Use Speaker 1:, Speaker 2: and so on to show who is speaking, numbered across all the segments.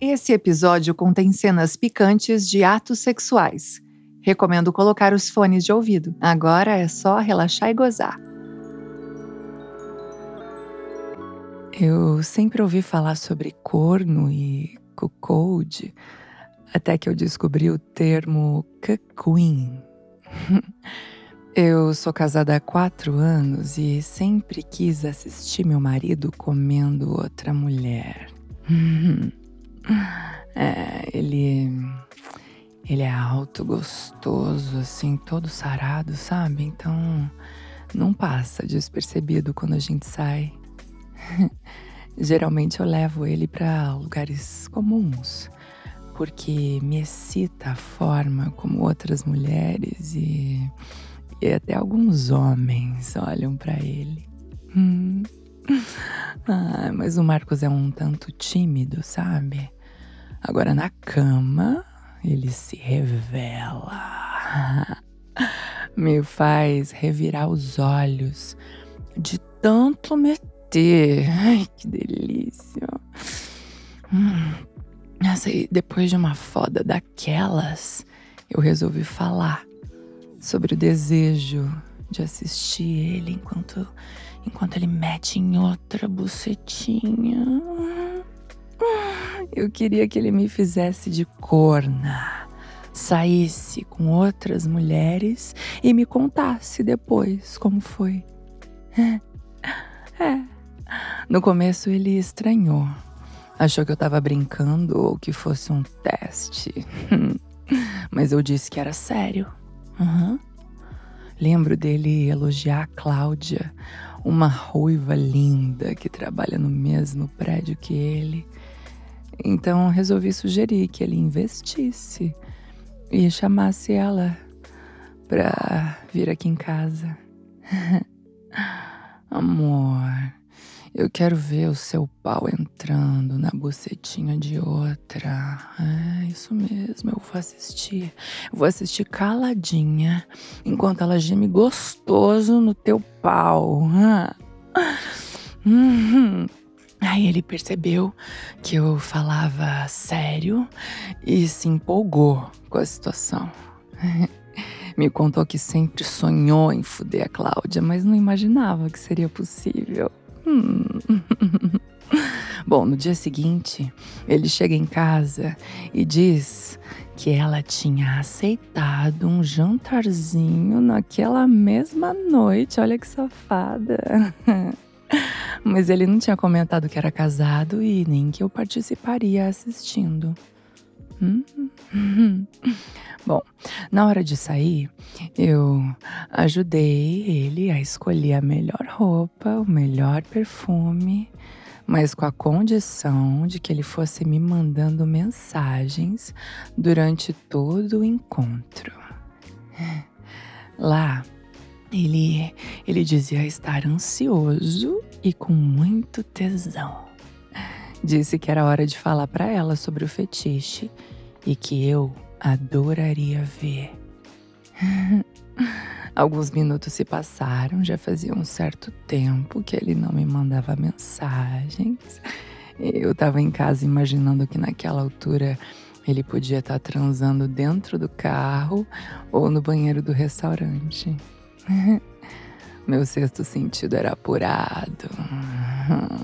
Speaker 1: Esse episódio contém cenas picantes de atos sexuais. Recomendo colocar os fones de ouvido. Agora é só relaxar e gozar. Eu sempre ouvi falar sobre corno e cuckold, até que eu descobri o termo cuckqueen. Eu sou casada há quatro anos e sempre quis assistir meu marido comendo outra mulher. É, ele. Ele é alto, gostoso, assim, todo sarado, sabe? Então não passa despercebido quando a gente sai. Geralmente eu levo ele para lugares comuns, porque me excita a forma como outras mulheres e, e até alguns homens olham para ele. Hum. Ah, mas o Marcos é um tanto tímido, sabe? Agora na cama, ele se revela. Me faz revirar os olhos de tanto meter. Ai, que delícia. Hum. E depois de uma foda daquelas, eu resolvi falar sobre o desejo de assistir ele enquanto, enquanto ele mete em outra bucetinha. Eu queria que ele me fizesse de corna, saísse com outras mulheres e me contasse depois como foi. É. No começo ele estranhou. Achou que eu tava brincando ou que fosse um teste. Mas eu disse que era sério. Uhum. Lembro dele elogiar a Cláudia, uma ruiva linda que trabalha no mesmo prédio que ele. Então resolvi sugerir que ele investisse e chamasse ela pra vir aqui em casa. Amor, eu quero ver o seu pau entrando na bucetinha de outra. É isso mesmo, eu vou assistir. Vou assistir caladinha enquanto ela geme gostoso no teu pau. Uhum. Aí ele percebeu que eu falava sério e se empolgou com a situação. Me contou que sempre sonhou em fuder a Cláudia, mas não imaginava que seria possível. Bom, no dia seguinte, ele chega em casa e diz que ela tinha aceitado um jantarzinho naquela mesma noite. Olha que safada. Mas ele não tinha comentado que era casado e nem que eu participaria assistindo. Hum? Bom, na hora de sair, eu ajudei ele a escolher a melhor roupa, o melhor perfume, mas com a condição de que ele fosse me mandando mensagens durante todo o encontro. Lá, ele, ele dizia estar ansioso e com muito tesão. Disse que era hora de falar para ela sobre o fetiche e que eu adoraria ver. Alguns minutos se passaram, já fazia um certo tempo que ele não me mandava mensagens. Eu estava em casa imaginando que naquela altura ele podia estar tá transando dentro do carro ou no banheiro do restaurante. Meu sexto sentido era apurado.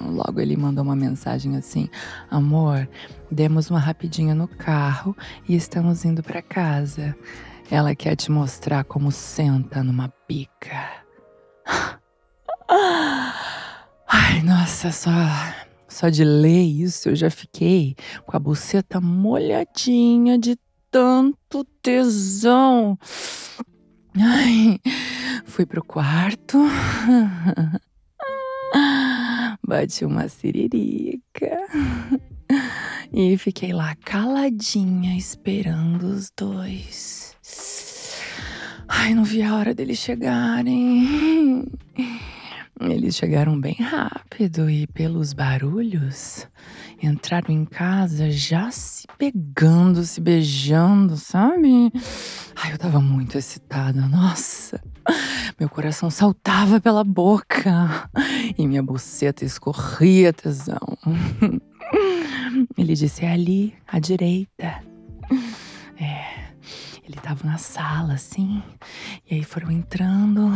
Speaker 1: Logo ele mandou uma mensagem assim: Amor, demos uma rapidinha no carro e estamos indo para casa. Ela quer te mostrar como senta numa pica. Ai, nossa, só só de ler isso eu já fiquei com a buceta molhadinha de tanto tesão. Ai, fui pro quarto. Bati uma siririca. E fiquei lá caladinha esperando os dois. Ai, não vi a hora deles chegarem. Eles chegaram bem rápido e, pelos barulhos, entraram em casa já se pegando, se beijando, sabe? Ai, eu tava muito excitada, nossa. Meu coração saltava pela boca e minha buceta escorria tesão. Ele disse: é ali, à direita. É, ele tava na sala, assim, e aí foram entrando.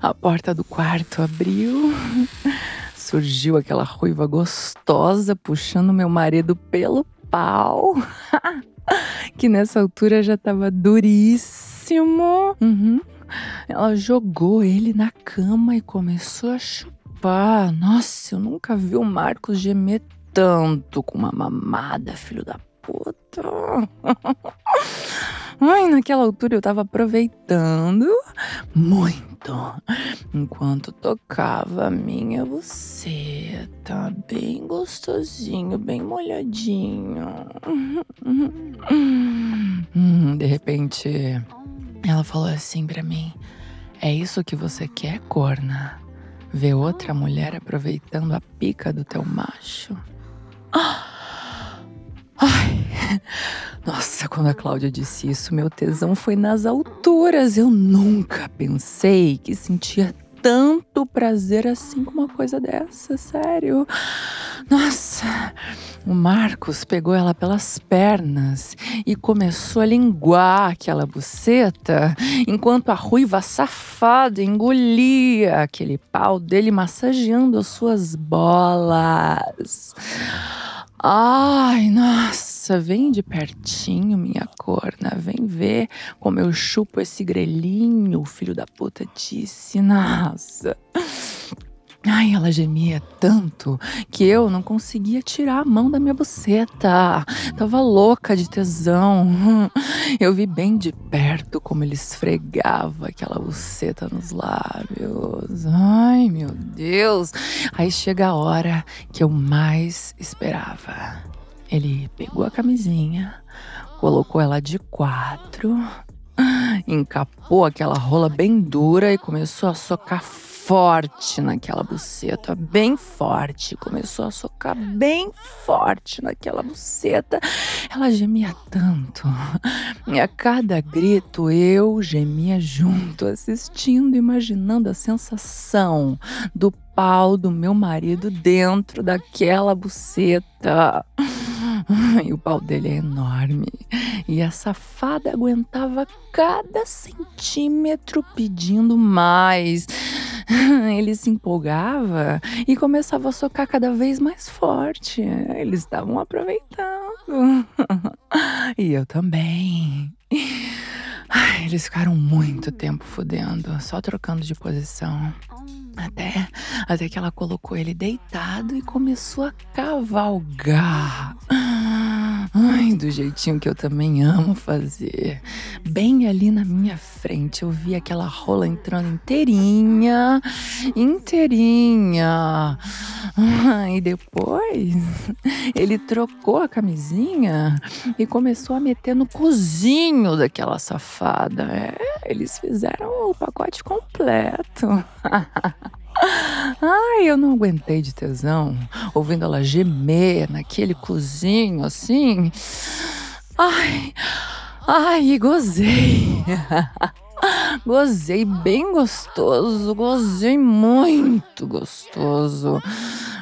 Speaker 1: A porta do quarto abriu. Surgiu aquela ruiva gostosa puxando meu marido pelo pau. que nessa altura já tava duríssimo. Uhum. Ela jogou ele na cama e começou a chupar. Nossa, eu nunca vi o Marcos gemer tanto com uma mamada, filho da puta. Ai, naquela altura eu tava aproveitando muito enquanto tocava a minha buceta, bem gostosinho, bem molhadinho. De repente, ela falou assim para mim: É isso que você quer, corna? Ver outra mulher aproveitando a pica do teu macho? Ai, nossa, quando a Cláudia disse isso, meu tesão foi nas alturas. Eu nunca pensei que sentia tanto prazer assim com uma coisa dessa, sério. Nossa, o Marcos pegou ela pelas pernas e começou a linguar aquela buceta, enquanto a ruiva safada engolia aquele pau dele massageando as suas bolas. Ai, nossa, vem de pertinho, minha corna. Vem ver como eu chupo esse grelhinho, filho da puta disse. Nossa. Ai, ela gemia tanto que eu não conseguia tirar a mão da minha buceta. Tava louca de tesão. Eu vi bem de perto como ele esfregava aquela buceta nos lábios. Ai, meu Deus. Aí chega a hora que eu mais esperava. Ele pegou a camisinha, colocou ela de quatro, encapou aquela rola bem dura e começou a socar forte naquela buceta, bem forte. Começou a socar bem forte naquela buceta. Ela gemia tanto. E a cada grito eu gemia junto, assistindo, imaginando a sensação do pau do meu marido dentro daquela buceta. E o pau dele é enorme. E a safada aguentava cada centímetro pedindo mais. Ele se empolgava e começava a socar cada vez mais forte. Eles estavam aproveitando. E eu também. eles ficaram muito tempo fudendo, só trocando de posição. Até, até que ela colocou ele deitado e começou a cavalgar. Ai, do jeitinho que eu também amo fazer. Bem ali na minha frente, eu vi aquela rola entrando inteirinha, inteirinha. E depois ele trocou a camisinha e começou a meter no cozinho daquela safada. É, eles fizeram o pacote completo. Ai, eu não aguentei de tesão, ouvindo ela gemer naquele cozinho assim. Ai, ai, gozei. Gozei bem gostoso, gozei muito gostoso.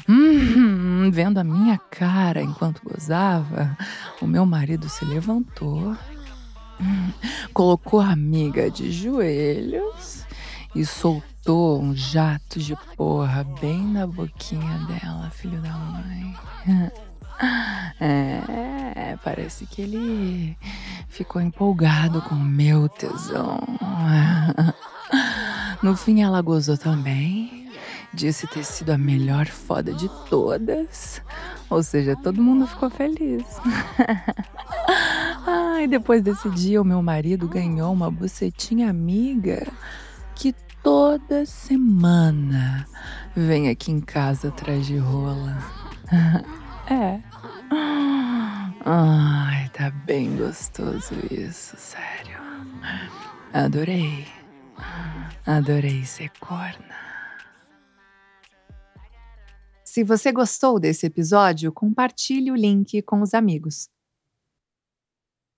Speaker 1: Hum, vendo a minha cara enquanto gozava, o meu marido se levantou, colocou a amiga de joelhos e soltou um jato de porra bem na boquinha dela, filho da mãe. É, parece que ele ficou empolgado com o meu tesão. No fim, ela gozou também. Disse ter sido a melhor foda de todas. Ou seja, todo mundo ficou feliz. Ai, depois desse dia, o meu marido ganhou uma bucetinha amiga que toda semana vem aqui em casa atrás de rola. É. Ai, tá bem gostoso isso, sério. Adorei. Adorei ser corna.
Speaker 2: Se você gostou desse episódio, compartilhe o link com os amigos.